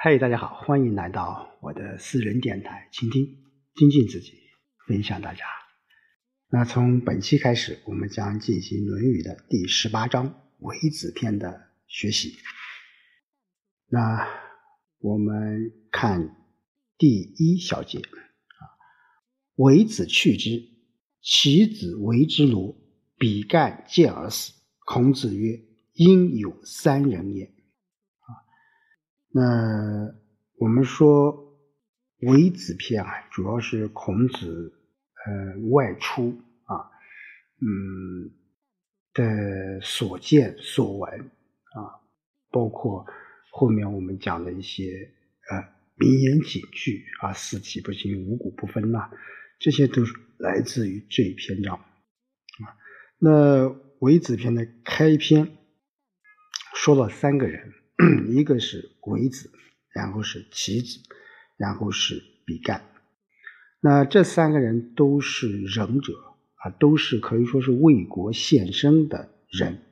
嗨，大家好，欢迎来到我的私人电台，倾听、精进自己，分享大家。那从本期开始，我们将进行《论语》的第十八章《为子篇》的学习。那我们看第一小节啊，为子去之，其子为之罗，比干见而死。孔子曰：“应有三人也。”那我们说为子篇啊，主要是孔子呃外出啊，嗯的所见所闻啊，包括后面我们讲的一些呃名言警句啊，四体不行，五谷不分呐，这些都是来自于这一篇章啊。那为子篇的开篇说了三个人。一个是鬼子，然后是棋子，然后是比干。那这三个人都是仁者啊，都是可以说是为国献身的人，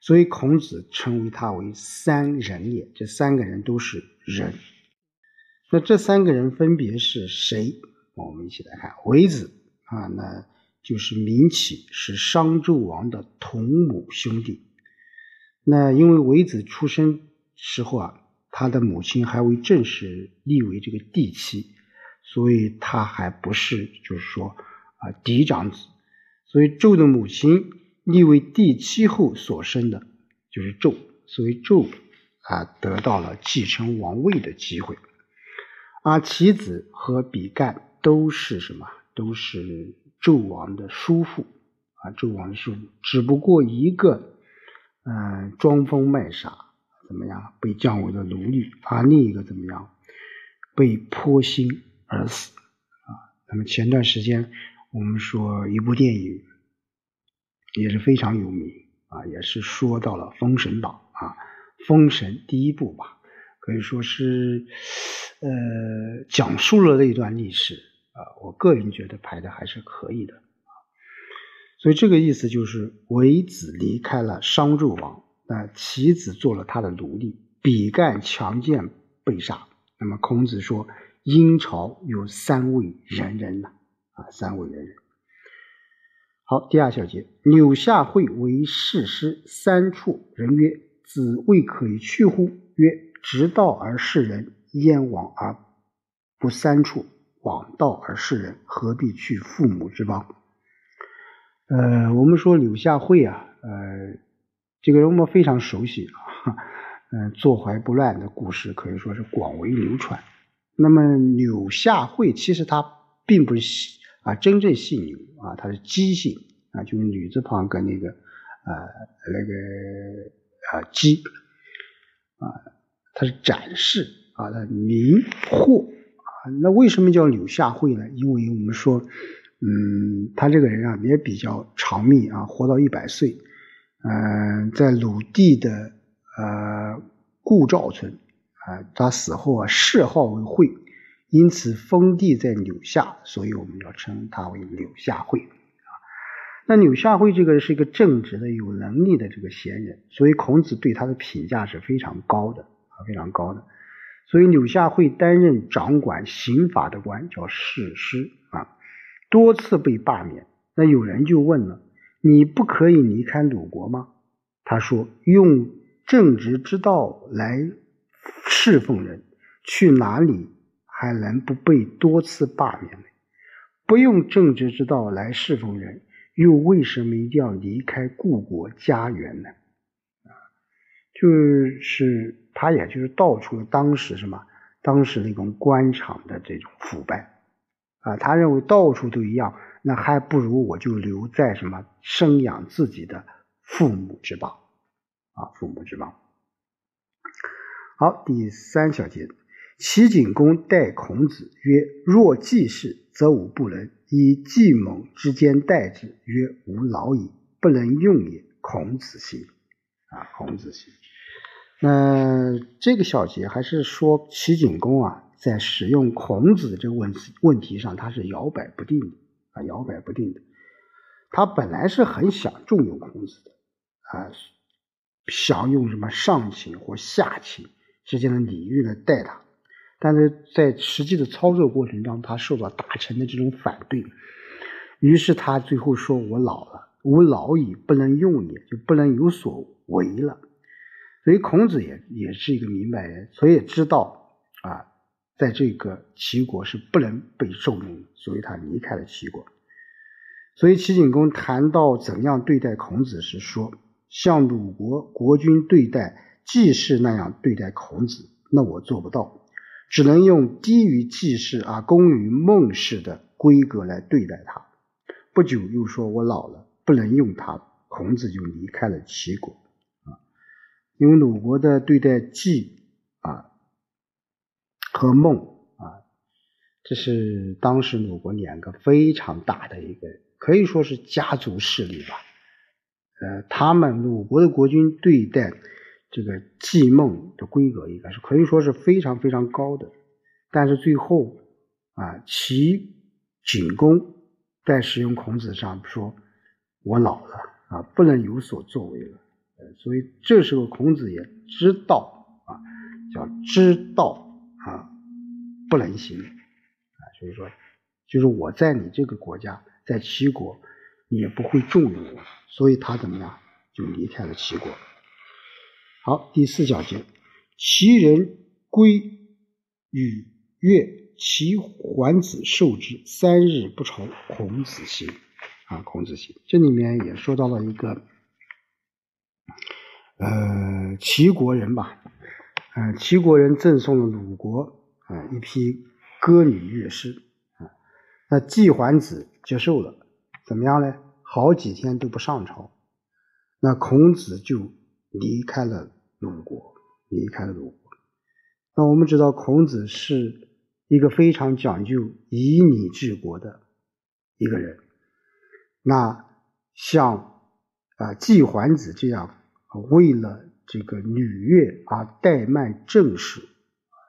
所以孔子称为他为三人也。这三个人都是仁。那这三个人分别是谁？我们一起来看。为子啊，那就是民启，是商纣王的同母兄弟。那因为为子出生时候啊，他的母亲还未正式立为这个帝妻，所以他还不是就是说啊嫡长子，所以纣的母亲立为帝妻后所生的就是纣，所以纣啊得到了继承王位的机会。而其子和比干都是什么？都是纣王的叔父啊，纣王的叔父，只不过一个。嗯，装疯卖傻怎么样？被降为了奴隶，而另一个怎么样？被泼心而死啊！那么前段时间我们说一部电影也是非常有名啊，也是说到了《封神榜》啊，《封神》第一部吧，可以说是呃讲述了那段历史啊，我个人觉得拍的还是可以的。所以这个意思就是，为子离开了商纣王，那其子做了他的奴隶，比干强健被杀。那么孔子说，殷朝有三位仁人呐，啊，三位仁人。好，第二小节，柳下惠为士师，三处人曰：“子未可以去乎？”曰：“直道而事人，燕往而不三处，往道而事人，何必去父母之邦？”呃，我们说柳下惠啊，呃，这个人我们非常熟悉啊，嗯，坐怀不乱的故事可以说是广为流传。那么柳下惠其实他并不是啊，真正姓柳啊，他是姬姓啊，就是女字旁跟那个呃那个啊姬啊，他是展示啊，他名霍啊，那为什么叫柳下惠呢？因为我们说。嗯，他这个人啊也比较长命啊，活到一百岁。嗯，在鲁地的呃顾赵村啊，他死后啊谥号为惠，因此封地在柳下，所以我们要称他为柳下惠啊。那柳下惠这个是一个正直的、有能力的这个贤人，所以孔子对他的评价是非常高的啊，非常高的。所以柳下惠担任掌管刑法的官，叫士师。多次被罢免，那有人就问了：“你不可以离开鲁国吗？”他说：“用正直之道来侍奉人，去哪里还能不被多次罢免呢？不用正直之道来侍奉人，又为什么一定要离开故国家园呢？”啊，就是他，也就是道出了当时什么，当时那种官场的这种腐败。啊，他认为到处都一样，那还不如我就留在什么生养自己的父母之邦，啊，父母之邦。好，第三小节，齐景公待孔子曰：“若季氏，则吾不能；以季猛之间待之，曰：吾老矣，不能用也。”孔子行，啊，孔子行。那这个小节还是说齐景公啊。在使用孔子这个问题问题上，他是摇摆不定的啊，摇摆不定的。他本来是很想重用孔子的啊，想用什么上情或下情，之间的礼遇来待他。但是在实际的操作过程中，他受到大臣的这种反对，于是他最后说：“我老了，我老矣，不能用也，就不能有所为了。”所以孔子也也是一个明白人，所以知道啊，在这个齐国是不能被受用，所以他离开了齐国。所以齐景公谈到怎样对待孔子时说：“像鲁国国君对待季氏那样对待孔子，那我做不到。”只能用低于季氏而功于孟氏的规格来对待他。不久又说：“我老了，不能用他。”孔子就离开了齐国啊。因为鲁国的对待季和孟啊，这是当时鲁国两个非常大的一个，可以说是家族势力吧。呃，他们鲁国的国君对待。这个季孟的规格应该是可以说是非常非常高的，但是最后啊，齐景公在使用孔子上说：“我老了啊，不能有所作为了。”所以这时候孔子也知道啊，叫知道，不能行啊，所以说，就是我在你这个国家，在齐国，你也不会重用我，所以他怎么样就离开了齐国。好，第四小节，齐人归与越，齐桓子受之，三日不愁。孔子行啊，孔子行，这里面也说到了一个，呃，齐国人吧，呃，齐国人赠送了鲁国啊一批歌女乐师啊，那季桓子接受了，怎么样呢？好几天都不上朝，那孔子就。离开了鲁国，离开了鲁国。那我们知道，孔子是一个非常讲究以礼治国的一个人。那像啊季桓子这样为了这个女乐而怠慢政事，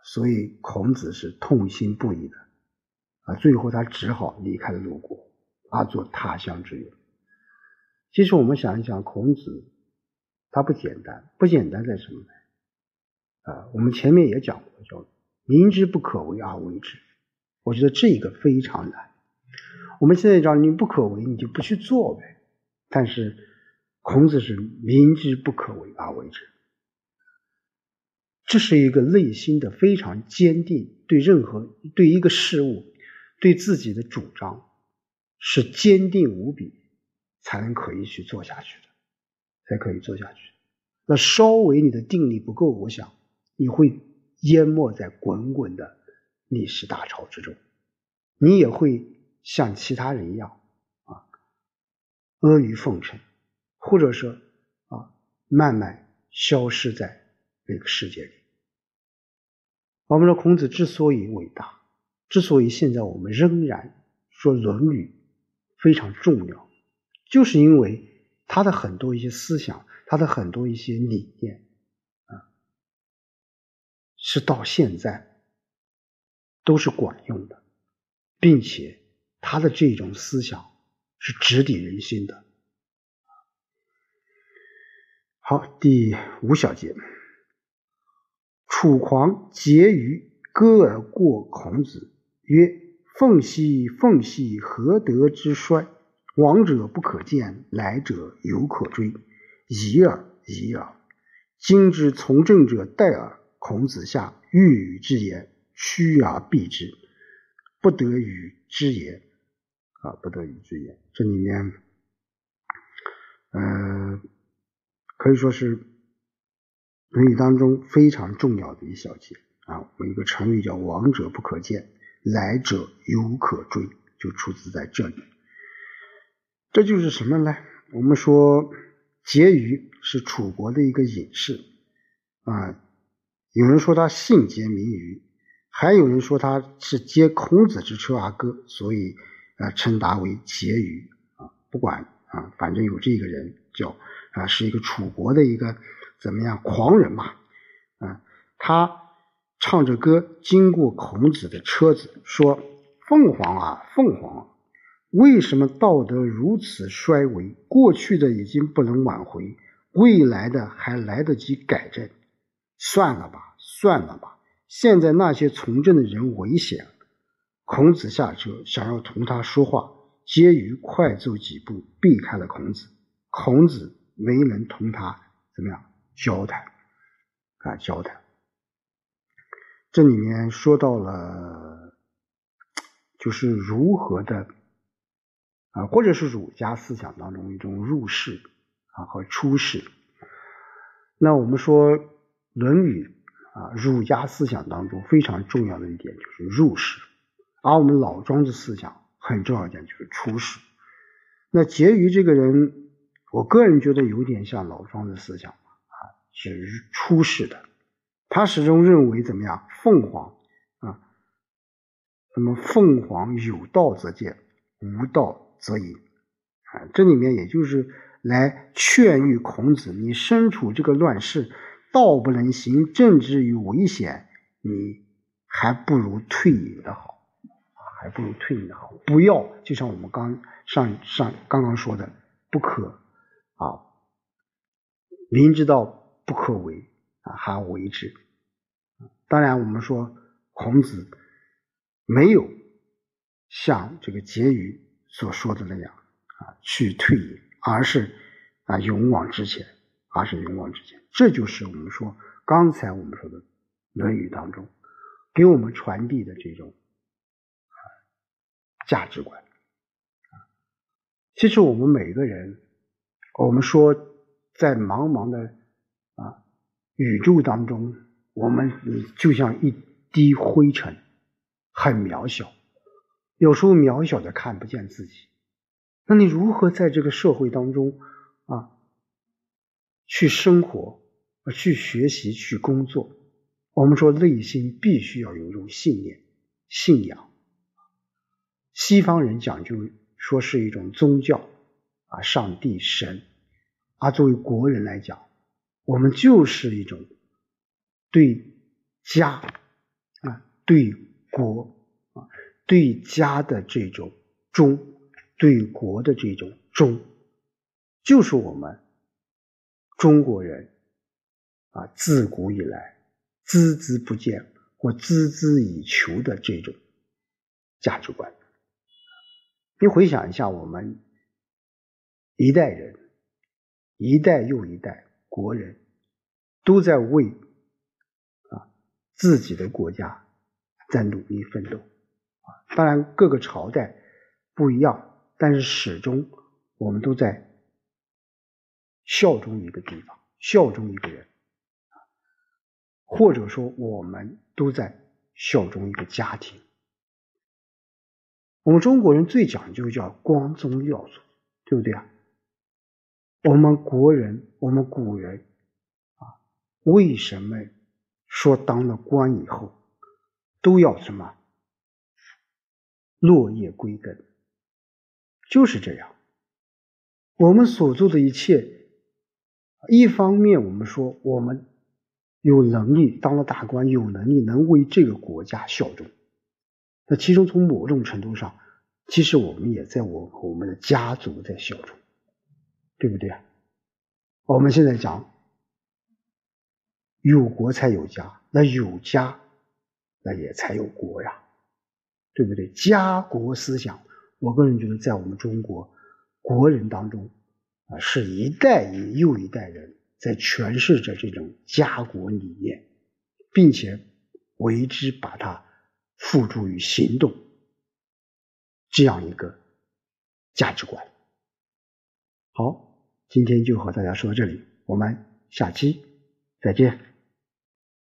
所以孔子是痛心不已的。啊，最后他只好离开了鲁国，而做他乡之乐。其实我们想一想，孔子。他不简单，不简单在什么呢？啊，我们前面也讲过，叫明知不可为而为之。我觉得这个非常难。我们现在讲你不可为，你就不去做呗。但是孔子是明知不可为而为之，这是一个内心的非常坚定，对任何对一个事物，对自己的主张是坚定无比，才能可以去做下去的。才可以做下去。那稍微你的定力不够，我想你会淹没在滚滚的历史大潮之中，你也会像其他人一样啊阿谀奉承，或者说啊慢慢消失在这个世界里。我们说孔子之所以伟大，之所以现在我们仍然说《论语》非常重要，就是因为。他的很多一些思想，他的很多一些理念，啊，是到现在都是管用的，并且他的这种思想是直抵人心的。好，第五小节，楚狂结于歌而过孔子，曰：“凤兮凤兮，何德之衰？”往者不可见，来者犹可追。已耳，已耳。今之从政者待耳。孔子下欲与之言，趋而避之，不得与之言。啊，不得与之言。这里面，呃，可以说是《论语》当中非常重要的一小节啊。有一个成语叫“往者不可见，来者犹可追”，就出自在这里。这就是什么呢？我们说婕妤是楚国的一个隐士啊，有人说他姓婕名妤，还有人说他是接孔子之车而歌，所以啊称他为婕妤啊。不管啊，反正有这个人叫啊，是一个楚国的一个怎么样狂人嘛啊，他唱着歌经过孔子的车子，说：“凤凰啊，凤凰。”为什么道德如此衰微？过去的已经不能挽回，未来的还来得及改正。算了吧，算了吧。现在那些从政的人危险。孔子下车，想要同他说话，婕妤快走几步，避开了孔子。孔子没能同他怎么样交谈啊？交谈。这里面说到了，就是如何的啊，或者是儒家思想当中一种入世啊和出世。那我们说《论语》啊，儒家思想当中非常重要的一点就是入世。而我们老庄子思想很重要一点就是出世。那婕妤这个人，我个人觉得有点像老庄子思想，是出世的。他始终认为怎么样？凤凰啊，那么凤凰有道则见，无道则隐啊。这里面也就是来劝喻孔子：你身处这个乱世，道不能行，政治有危险，你还不如退隐的好。还不如退隐的好，不要就像我们刚上上刚刚说的，不可啊，明知道不可为啊，还为之。当然，我们说孔子没有像这个结语所说的那样啊去退隐，而是啊勇往直前，而是勇往直前。这就是我们说刚才我们说的《论语》当中给我们传递的这种。价值观其实我们每个人，我们说在茫茫的宇宙当中，我们就像一滴灰尘，很渺小，有时候渺小的看不见自己。那你如何在这个社会当中啊去生活、去学习、去工作？我们说内心必须要有一种信念、信仰。西方人讲究说是一种宗教啊，上帝神，而作为国人来讲，我们就是一种对家啊、对国啊、对家的这种忠，对国的这种忠，就是我们中国人啊自古以来孜孜不倦或孜孜以求的这种价值观。你回想一下，我们一代人，一代又一代国人，都在为啊自己的国家在努力奋斗啊。当然，各个朝代不一样，但是始终我们都在效忠一个地方，效忠一个人或者说我们都在效忠一个家庭。我们中国人最讲究叫光宗耀祖，对不对啊？我们国人，我们古人啊，为什么说当了官以后都要什么落叶归根？就是这样。我们所做的一切，一方面我们说我们有能力当了大官，有能力能为这个国家效忠。那其中从某种程度上，其实我们也在我我们的家族在效忠，对不对啊？我们现在讲有国才有家，那有家那也才有国呀，对不对？家国思想，我个人觉得在我们中国国人当中啊，是一代又一代人在诠释着这种家国理念，并且为之把它。付诸于行动，这样一个价值观。好，今天就和大家说到这里，我们下期再见。